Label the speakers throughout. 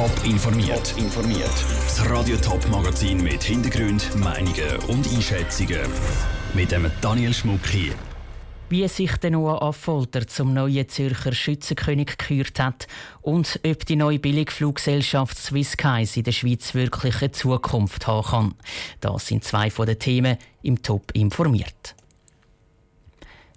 Speaker 1: Top informiert. informiert. Das Radio Top Magazin mit Hintergrund, Meinungen und Einschätzungen mit dem Daniel Schmuck hier.
Speaker 2: Wie sich der Noah Affolter zum neuen Zürcher Schützenkönig gekürt hat und ob die neue Billigfluggesellschaft Swissskies in der Schweiz wirklich eine Zukunft haben kann. Das sind zwei von den Themen im Top informiert.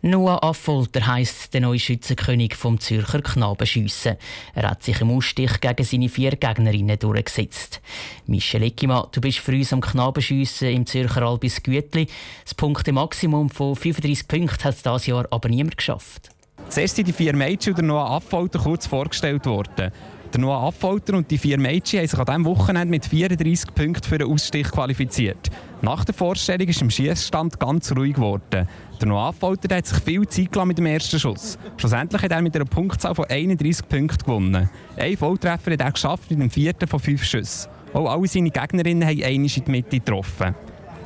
Speaker 2: Noah Affolter heisst der neue Schützenkönig vom Zürcher Knabenschiessen. Er hat sich im Ausstich gegen seine vier Gegnerinnen durchgesetzt. Michel Eckimann, du bist für uns am Knabenschiessen im Zürcher Albis Gütli. Das Punkte-Maximum von 35 Punkten hat es dieses Jahr aber niemand geschafft.
Speaker 3: Zuerst sind die vier Mädchen und der Noah Affolter kurz vorgestellt worden. Der Noah Affolter und die vier Mädchen haben sich an diesem Wochenende mit 34 Punkten für den Ausstich qualifiziert. Nach der Vorstellung ist im Schießstand ganz ruhig geworden. Der Noah Affolter hat sich viel Zeit gelassen mit dem ersten Schuss. Schlussendlich hat er mit einer Punktzahl von 31 Punkten gewonnen. Ein Volltreffer hat er geschafft mit dem vierten von fünf Schüssen. Auch alle seine Gegnerinnen haben einmal in die Mitte getroffen.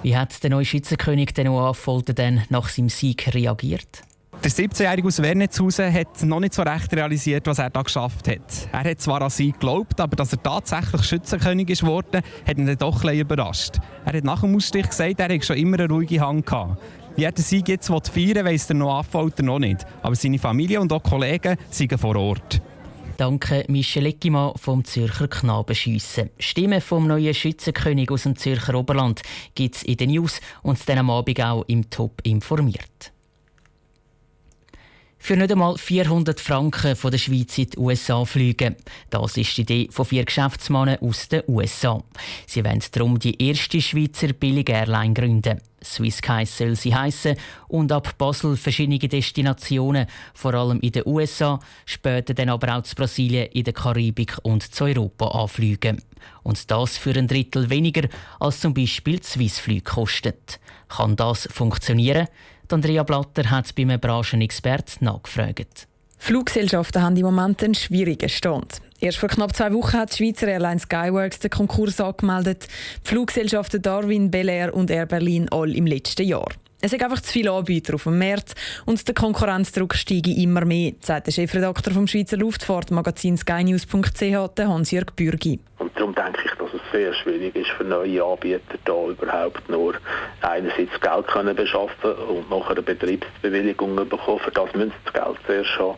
Speaker 2: Wie hat der neue Schützenkönig Noah Affolter dann nach seinem Sieg reagiert?
Speaker 3: Der 17-Jährige aus Wernetshausen hat noch nicht so recht realisiert, was er da geschafft hat. Er hat zwar an sie geglaubt, aber dass er tatsächlich Schützenkönig ist worden, hat ihn doch ein überrascht. Er hat nach dem Ausstich gesagt, er hätte schon immer eine ruhige Hand gehabt. Wie er den Sieg jetzt feiern weiss er noch Affolter noch nicht. Aber seine Familie und auch Kollegen sind vor Ort.
Speaker 2: Danke Michel Eckimann vom Zürcher Knabenschiessen. Stimmen vom neuen Schützenkönig aus dem Zürcher Oberland gibt es in den News und dann am Abend auch im Top informiert. Für nicht einmal 400 Franken von der Schweiz in die USA fliegen. Das ist die Idee von vier Geschäftsmannen aus den USA. Sie wollen darum die erste Schweizer Billig-Airline gründen. Swissskies soll sie heißen und ab Basel verschiedene Destinationen, vor allem in den USA, später dann aber auch zu Brasilien, in der Karibik und zu Europa anfliegen. Und das für ein Drittel weniger als zum Beispiel Swissflug kostet. Kann das funktionieren? Andrea Blatter hat bei einem Branchenexpert nachgefragt.
Speaker 4: Fluggesellschaften haben im Moment einen schwierigen Stand. Erst vor knapp zwei Wochen hat die Schweizer Airline Skyworks den Konkurs angemeldet. Die Fluggesellschaften Darwin, Bel Air und Air Berlin all im letzten Jahr. Es sind einfach zu viele Anbieter auf dem Markt und der Konkurrenzdruck steige immer mehr, sagt der Chefredakteur vom Schweizer Luftfahrtmagazin skynews.ch, Hans-Jörg Bürgi.
Speaker 5: Darum denke ich, dass es sehr schwierig ist für neue Anbieter da überhaupt nur einerseits Geld können beschaffen und nachher eine Betriebsbewilligung bekommen. Für das müssen sie das Geld zuerst haben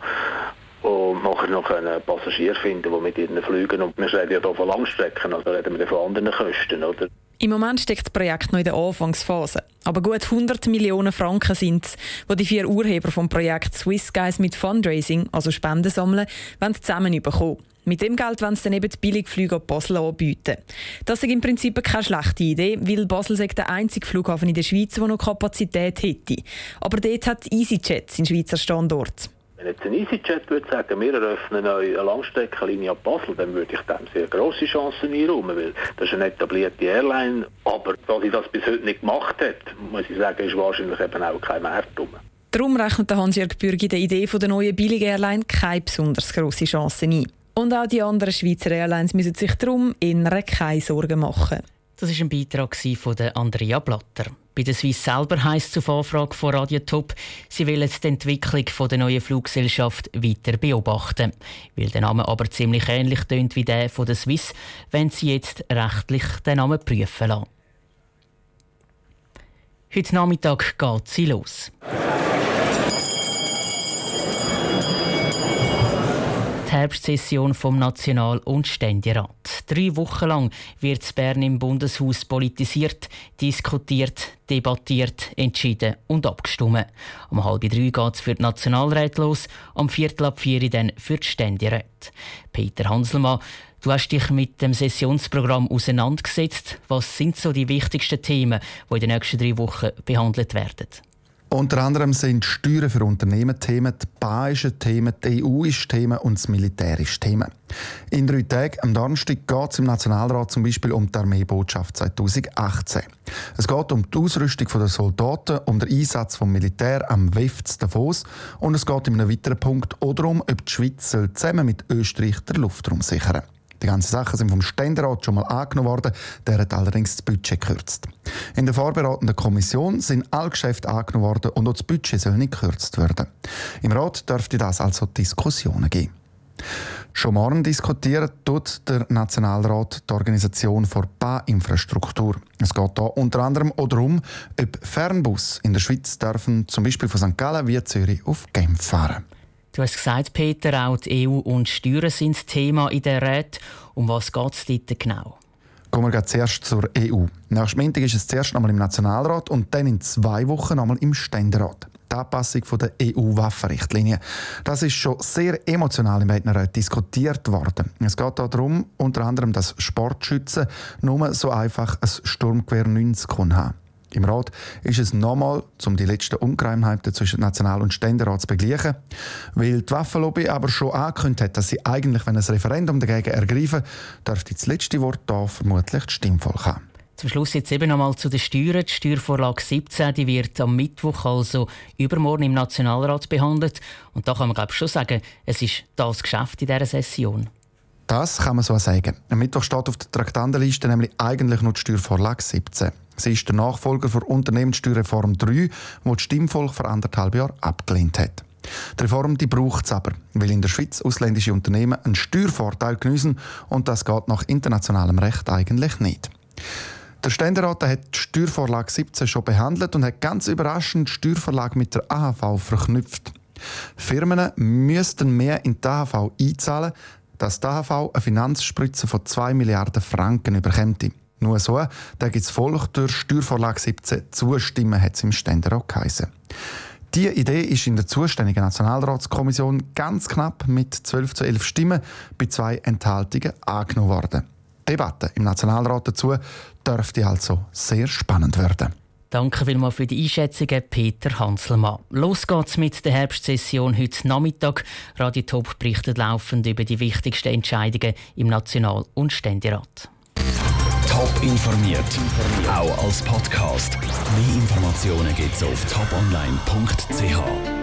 Speaker 5: und nachher noch einen Passagier finden, die mit ihnen fliegen. Und wir reden ja hier von Langstrecken, also reden wir von anderen Kosten, oder?
Speaker 4: Im Moment steckt das Projekt noch in der Anfangsphase. Aber gut 100 Millionen Franken sind es, die die vier Urheber vom Projekt Swiss Guys mit Fundraising, also Spenden sammeln, wollen zusammen bekommen. Mit dem Geld wollen sie dann eben die Billigflüge ab Basel anbieten. Das ist im Prinzip keine schlechte Idee, weil Basel sei der einzige Flughafen in der Schweiz, der noch Kapazität hätte. Aber dort hat EasyJet seinen Schweizer Standort.
Speaker 5: Wenn jetzt ein EasyJet würde sagen, wir eröffnen eine Langstreckenlinie ab Basel, dann würde ich dem sehr grosse Chancen einräumen, weil das ist eine etablierte Airline. Aber dass sie das bis heute nicht gemacht hat, muss ich sagen, ist wahrscheinlich eben auch kein Markt drum.
Speaker 4: Darum rechnet Hans-Jörg Bürgi der Idee der neuen Billig-Airline keine besonders grosse Chancen ein. Und auch die anderen Schweizer Airlines müssen sich darum innere keine Sorgen machen.
Speaker 2: Das war ein Beitrag von Andrea Blatter. Bei der Swiss selber heisst es auf Anfrage von Radio Top, sie wollen die Entwicklung der neuen Fluggesellschaft weiter beobachten. Weil der Name aber ziemlich ähnlich tönt wie der von der Swiss, wenn sie jetzt rechtlich den Namen prüfen lassen. Heute Nachmittag geht sie los. Herbstsession vom National- und Ständerat. Drei Wochen lang wird Bern im Bundeshaus politisiert, diskutiert, debattiert, entschieden und abgestimmt. Um halb drei geht es für die Nationalräte los, am viertel ab vier dann für die Ständeräte. Peter Hanselmann, du hast dich mit dem Sessionsprogramm auseinandergesetzt. Was sind so die wichtigsten Themen, die in den nächsten drei Wochen behandelt werden?
Speaker 6: Unter anderem sind Steuern für Unternehmen Themen, die baischen Themen, die EU ist Thema und das Militär ist Thema. In drei Tagen am Donnerstag geht es im Nationalrat zum Beispiel um die Armeebotschaft 2018. Es geht um die Ausrüstung der Soldaten, um den Einsatz des Militär am WEF Davos und es geht in einem weiteren Punkt auch darum, ob die Schweiz zusammen mit Österreich den Luftraum sichern soll. Die ganzen Sachen sind vom Ständerat schon mal angenommen worden, der hat allerdings das Budget gekürzt. In der vorbereitenden Kommission sind alle Geschäfte angenommen worden und auch das Budget soll nicht gekürzt werden. Im Rat dürfte das also Diskussionen geben. Schon morgen diskutiert tut der Nationalrat die Organisation für Bahninfrastruktur. Es geht hier unter anderem auch darum, ob Fernbus in der Schweiz dürfen, zum Beispiel von St. Gallen wie Zürich auf Genf fahren.
Speaker 2: Du hast gesagt, Peter, auch die EU und Steuern sind Thema in der Rat. Um was geht es dort genau?
Speaker 6: Kommen wir zuerst zur EU. Nach Montag ist es zuerst einmal im Nationalrat und dann in zwei Wochen einmal im Ständerat die Anpassung der EU-Waffenrichtlinie. Das ist schon sehr emotional in beiden Räten diskutiert worden. Es geht darum, unter anderem, dass Sportschützen nur so einfach ein Sturmgewehr 90 haben. Im Rat ist es nochmal, um die letzten Ungereimheiten zwischen National- und Ständerat zu begleichen, weil die Waffenlobby aber schon angekündigt hat, dass sie eigentlich, wenn ein Referendum dagegen ergreifen, dürfte das letzte Wort da vermutlich die Stimmvolk haben.
Speaker 2: Zum Schluss jetzt eben nochmal zu den Steuern. Die Steuervorlage 17 die wird am Mittwoch, also übermorgen, im Nationalrat behandelt. Und da kann man glaube ich schon sagen, es ist das Geschäft in dieser Session.
Speaker 6: Das kann man so sagen. Am Mittwoch steht auf der Traktandenliste nämlich eigentlich nur die Steuervorlage 17. Sie ist der Nachfolger für Unternehmenssteuerreform 3, die das Stimmvolk vor anderthalb Jahren abgelehnt hat. Die Reform die braucht es aber, weil in der Schweiz ausländische Unternehmen einen Steuervorteil geniessen und das geht nach internationalem Recht eigentlich nicht. Der Ständerat hat die Steuervorlage 17 schon behandelt und hat ganz überraschend die Steuervorlage mit der AHV verknüpft. Firmen müssten mehr in die AHV einzahlen, dass die AHV eine Finanzspritze von 2 Milliarden Franken überkommt. Nur so, da gibt es Volk durch Steuervorlage 17 zustimmen, hat es im Ständerat geheißen. Diese Idee ist in der zuständigen Nationalratskommission ganz knapp mit 12 zu 11 Stimmen bei zwei Enthaltungen angenommen worden. Die Debatte im Nationalrat dazu dürfte also sehr spannend werden.
Speaker 2: Danke vielmals für die Einschätzungen, Peter Hanselmann. Los geht's mit der Herbstsession heute Nachmittag. Radio Top berichtet laufend über die wichtigsten Entscheidungen im National- und Ständerat.
Speaker 1: Top informiert, auch als Podcast. Mehr Informationen gibt's auf toponline.ch.